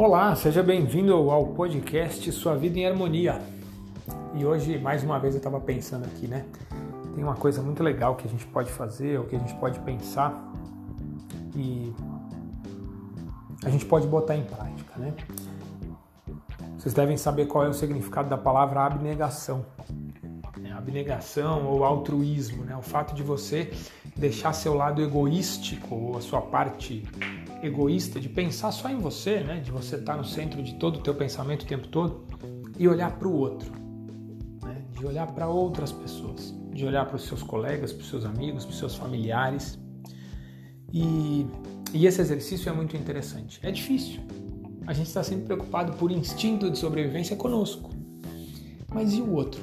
Olá, seja bem-vindo ao podcast Sua Vida em Harmonia. E hoje, mais uma vez, eu estava pensando aqui, né? Tem uma coisa muito legal que a gente pode fazer, ou que a gente pode pensar e a gente pode botar em prática, né? Vocês devem saber qual é o significado da palavra abnegação. É, abnegação ou altruísmo, né? O fato de você deixar seu lado egoístico ou a sua parte egoísta de pensar só em você, né? De você estar no centro de todo o teu pensamento o tempo todo e olhar para o outro, né? De olhar para outras pessoas, de olhar para os seus colegas, para os seus amigos, para os seus familiares. E, e esse exercício é muito interessante. É difícil. A gente está sempre preocupado por instinto de sobrevivência conosco. Mas e o outro?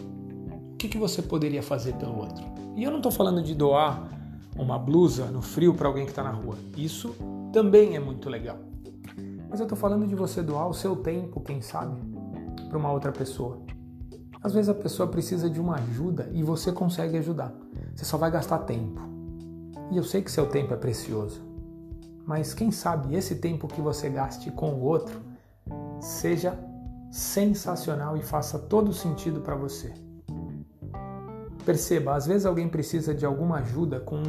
O que, que você poderia fazer pelo outro? E eu não estou falando de doar uma blusa no frio para alguém que está na rua. Isso também é muito legal. Mas eu estou falando de você doar o seu tempo, quem sabe, para uma outra pessoa. Às vezes a pessoa precisa de uma ajuda e você consegue ajudar. Você só vai gastar tempo. E eu sei que seu tempo é precioso. Mas quem sabe esse tempo que você gaste com o outro seja sensacional e faça todo sentido para você. Perceba, às vezes alguém precisa de alguma ajuda com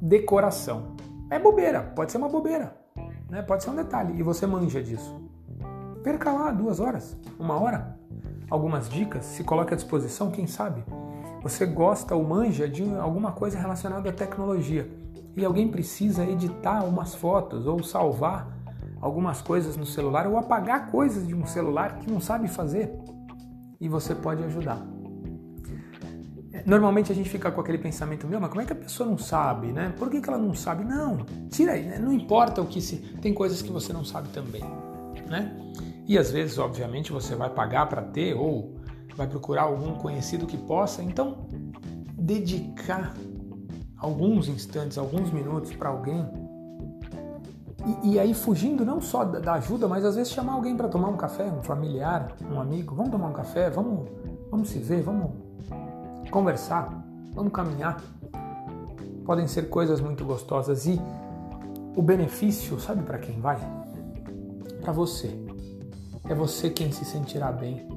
decoração. É bobeira, pode ser uma bobeira, né? pode ser um detalhe, e você manja disso. Perca lá duas horas, uma hora, algumas dicas, se coloque à disposição, quem sabe. Você gosta ou manja de alguma coisa relacionada à tecnologia e alguém precisa editar umas fotos ou salvar algumas coisas no celular ou apagar coisas de um celular que não sabe fazer e você pode ajudar. Normalmente a gente fica com aquele pensamento, meu, mas como é que a pessoa não sabe, né? Por que, que ela não sabe? Não, tira aí, né? não importa o que se. Tem coisas que você não sabe também, né? E às vezes, obviamente, você vai pagar para ter ou vai procurar algum conhecido que possa. Então, dedicar alguns instantes, alguns minutos para alguém. E, e, aí, fugindo não só da, da ajuda, mas às vezes chamar alguém para tomar um café, um familiar, um amigo. Vamos tomar um café, vamos, vamos se ver, vamos conversar, vamos caminhar. Podem ser coisas muito gostosas e o benefício, sabe para quem vai? Para você. É você quem se sentirá bem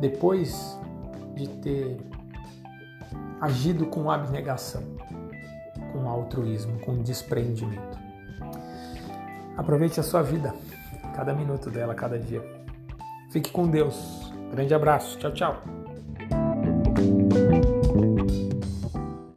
depois de ter agido com abnegação, com altruísmo, com desprendimento. Aproveite a sua vida, cada minuto dela, cada dia. Fique com Deus. Grande abraço. Tchau, tchau.